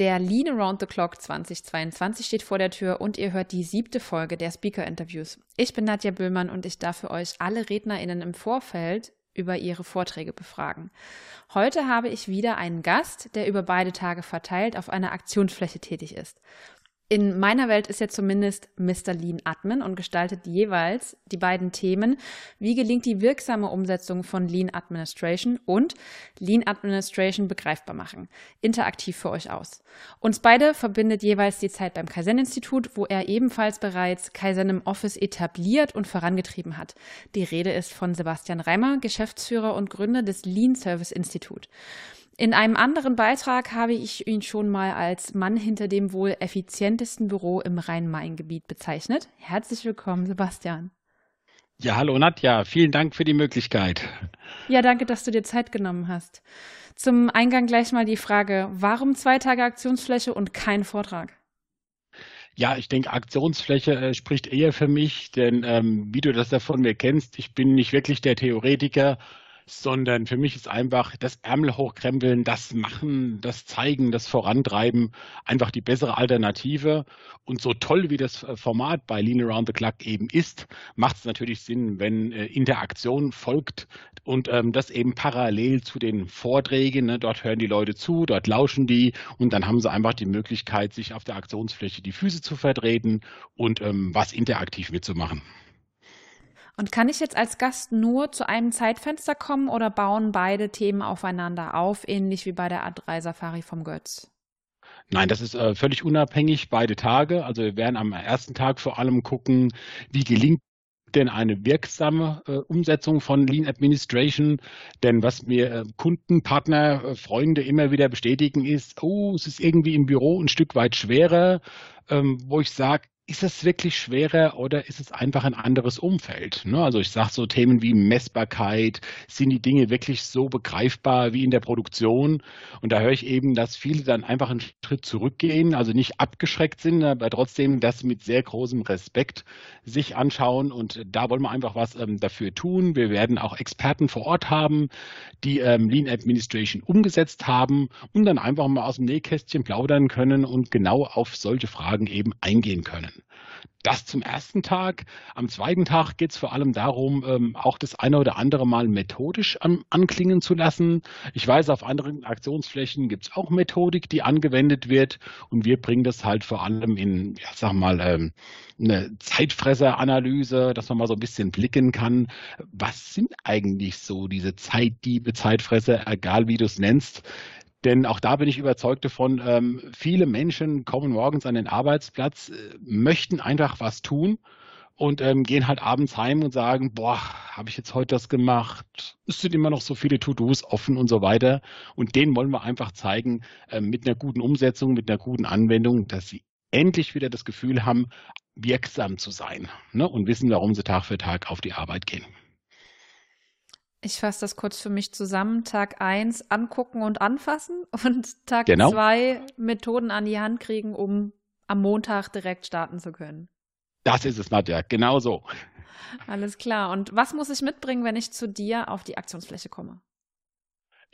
Der Lean Around the Clock 2022 steht vor der Tür und ihr hört die siebte Folge der Speaker-Interviews. Ich bin Nadja Böhlmann und ich darf für euch alle RednerInnen im Vorfeld über ihre Vorträge befragen. Heute habe ich wieder einen Gast, der über beide Tage verteilt auf einer Aktionsfläche tätig ist. In meiner Welt ist er zumindest Mr. Lean Admin und gestaltet jeweils die beiden Themen, wie gelingt die wirksame Umsetzung von Lean Administration und Lean Administration begreifbar machen, interaktiv für euch aus. Uns beide verbindet jeweils die Zeit beim Kaizen-Institut, wo er ebenfalls bereits Kaizen im Office etabliert und vorangetrieben hat. Die Rede ist von Sebastian Reimer, Geschäftsführer und Gründer des Lean Service Institut. In einem anderen Beitrag habe ich ihn schon mal als Mann hinter dem wohl effizientesten Büro im Rhein-Main-Gebiet bezeichnet. Herzlich willkommen, Sebastian. Ja, hallo Nadja, vielen Dank für die Möglichkeit. Ja, danke, dass du dir Zeit genommen hast. Zum Eingang gleich mal die Frage, warum zwei Tage Aktionsfläche und kein Vortrag? Ja, ich denke, Aktionsfläche äh, spricht eher für mich, denn ähm, wie du das ja von mir kennst, ich bin nicht wirklich der Theoretiker sondern für mich ist einfach das Ärmel hochkrempeln, das Machen, das Zeigen, das Vorantreiben einfach die bessere Alternative. Und so toll wie das Format bei Lean Around the Clock eben ist, macht es natürlich Sinn, wenn äh, Interaktion folgt und ähm, das eben parallel zu den Vorträgen. Ne, dort hören die Leute zu, dort lauschen die und dann haben sie einfach die Möglichkeit, sich auf der Aktionsfläche die Füße zu vertreten und ähm, was interaktiv mitzumachen. Und kann ich jetzt als Gast nur zu einem Zeitfenster kommen oder bauen beide Themen aufeinander auf, ähnlich wie bei der A3 Safari vom Götz? Nein, das ist äh, völlig unabhängig, beide Tage. Also wir werden am ersten Tag vor allem gucken, wie gelingt denn eine wirksame äh, Umsetzung von Lean Administration? Denn was mir äh, Kunden, Partner, äh, Freunde immer wieder bestätigen ist, oh, es ist irgendwie im Büro ein Stück weit schwerer, ähm, wo ich sage, ist es wirklich schwerer oder ist es einfach ein anderes Umfeld? Ne? Also ich sage so Themen wie Messbarkeit, sind die Dinge wirklich so begreifbar wie in der Produktion? Und da höre ich eben, dass viele dann einfach einen Schritt zurückgehen, also nicht abgeschreckt sind, aber trotzdem das mit sehr großem Respekt sich anschauen. Und da wollen wir einfach was ähm, dafür tun. Wir werden auch Experten vor Ort haben, die ähm, Lean Administration umgesetzt haben und dann einfach mal aus dem Nähkästchen plaudern können und genau auf solche Fragen eben eingehen können. Das zum ersten Tag. Am zweiten Tag geht es vor allem darum, ähm, auch das eine oder andere Mal methodisch an, anklingen zu lassen. Ich weiß, auf anderen Aktionsflächen gibt es auch Methodik, die angewendet wird. Und wir bringen das halt vor allem in, ja, sag mal, ähm, eine Zeitfresseranalyse, dass man mal so ein bisschen blicken kann. Was sind eigentlich so diese Zeitdiebe, Zeitfresser, egal wie du es nennst? Denn auch da bin ich überzeugt davon, ähm, viele Menschen kommen morgens an den Arbeitsplatz, äh, möchten einfach was tun und ähm, gehen halt abends heim und sagen, boah, habe ich jetzt heute das gemacht? Es sind immer noch so viele To-Dos offen und so weiter. Und denen wollen wir einfach zeigen, äh, mit einer guten Umsetzung, mit einer guten Anwendung, dass sie endlich wieder das Gefühl haben, wirksam zu sein ne? und wissen, warum sie Tag für Tag auf die Arbeit gehen. Ich fasse das kurz für mich zusammen. Tag 1 angucken und anfassen und Tag 2 genau. Methoden an die Hand kriegen, um am Montag direkt starten zu können. Das ist es, Nadja, genau so. Alles klar. Und was muss ich mitbringen, wenn ich zu dir auf die Aktionsfläche komme?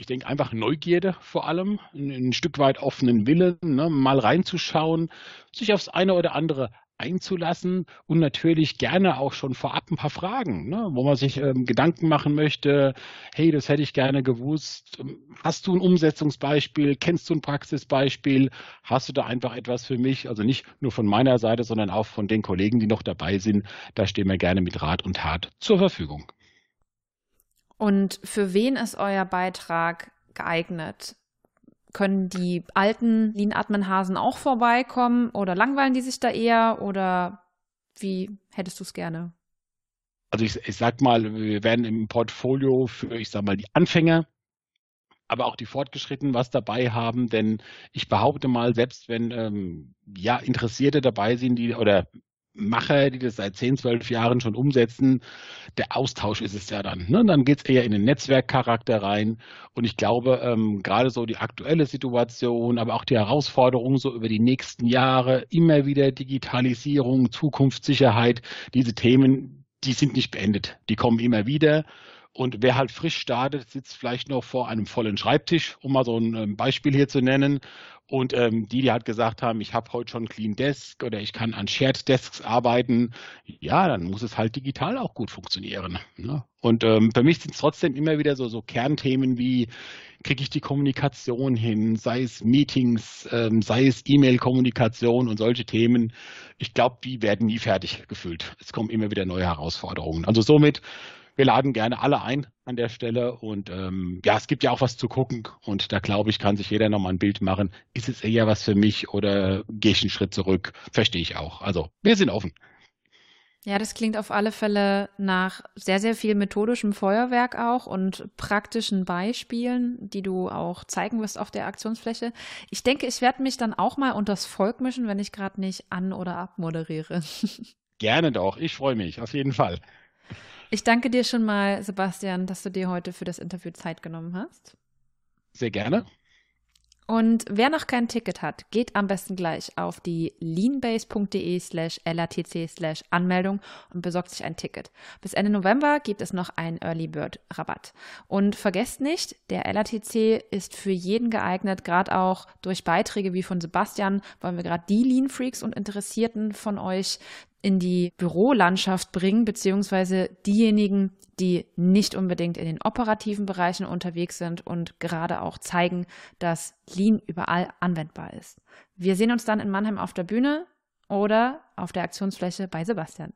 ich denke einfach Neugierde vor allem, ein, ein Stück weit offenen Willen, ne, mal reinzuschauen, sich aufs eine oder andere einzulassen und natürlich gerne auch schon vorab ein paar Fragen, ne, wo man sich ähm, Gedanken machen möchte. Hey, das hätte ich gerne gewusst. Hast du ein Umsetzungsbeispiel? Kennst du ein Praxisbeispiel? Hast du da einfach etwas für mich? Also nicht nur von meiner Seite, sondern auch von den Kollegen, die noch dabei sind. Da stehen wir gerne mit Rat und Tat zur Verfügung. Und für wen ist euer Beitrag geeignet? Können die alten Lean-Admin-Hasen auch vorbeikommen oder langweilen die sich da eher oder wie hättest du es gerne? Also ich, ich sag mal, wir werden im Portfolio für, ich sag mal, die Anfänger, aber auch die Fortgeschrittenen was dabei haben, denn ich behaupte mal, selbst wenn ähm, ja Interessierte dabei sind, die oder Macher, die das seit 10, 12 Jahren schon umsetzen, der Austausch ist es ja dann. Ne? Dann geht es eher in den Netzwerkcharakter rein. Und ich glaube, ähm, gerade so die aktuelle Situation, aber auch die Herausforderungen so über die nächsten Jahre, immer wieder Digitalisierung, Zukunftssicherheit, diese Themen, die sind nicht beendet. Die kommen immer wieder. Und wer halt frisch startet, sitzt vielleicht noch vor einem vollen Schreibtisch, um mal so ein ähm, Beispiel hier zu nennen Und ähm, die, die halt gesagt haben, ich habe heute schon Clean Desk oder ich kann an Shared Desks arbeiten, ja, dann muss es halt digital auch gut funktionieren. Ne? Und ähm, für mich sind es trotzdem immer wieder so, so Kernthemen wie, kriege ich die Kommunikation hin, sei es Meetings, ähm, sei es E-Mail-Kommunikation und solche Themen. Ich glaube, die werden nie fertig gefüllt. Es kommen immer wieder neue Herausforderungen. Also somit wir laden gerne alle ein an der Stelle und ähm, ja, es gibt ja auch was zu gucken und da glaube ich, kann sich jeder nochmal ein Bild machen. Ist es eher was für mich oder gehe ich einen Schritt zurück? Verstehe ich auch. Also wir sind offen. Ja, das klingt auf alle Fälle nach sehr, sehr viel methodischem Feuerwerk auch und praktischen Beispielen, die du auch zeigen wirst auf der Aktionsfläche. Ich denke, ich werde mich dann auch mal unters Volk mischen, wenn ich gerade nicht an- oder abmoderiere. Gerne doch. Ich freue mich, auf jeden Fall. Ich danke dir schon mal, Sebastian, dass du dir heute für das Interview Zeit genommen hast. Sehr gerne. Und wer noch kein Ticket hat, geht am besten gleich auf die leanbase.de slash latc slash Anmeldung und besorgt sich ein Ticket. Bis Ende November gibt es noch einen Early Bird Rabatt. Und vergesst nicht, der LATC ist für jeden geeignet, gerade auch durch Beiträge wie von Sebastian wollen wir gerade die Lean Freaks und Interessierten von euch in die Bürolandschaft bringen, beziehungsweise diejenigen, die nicht unbedingt in den operativen Bereichen unterwegs sind und gerade auch zeigen, dass Lean überall anwendbar ist. Wir sehen uns dann in Mannheim auf der Bühne oder auf der Aktionsfläche bei Sebastian.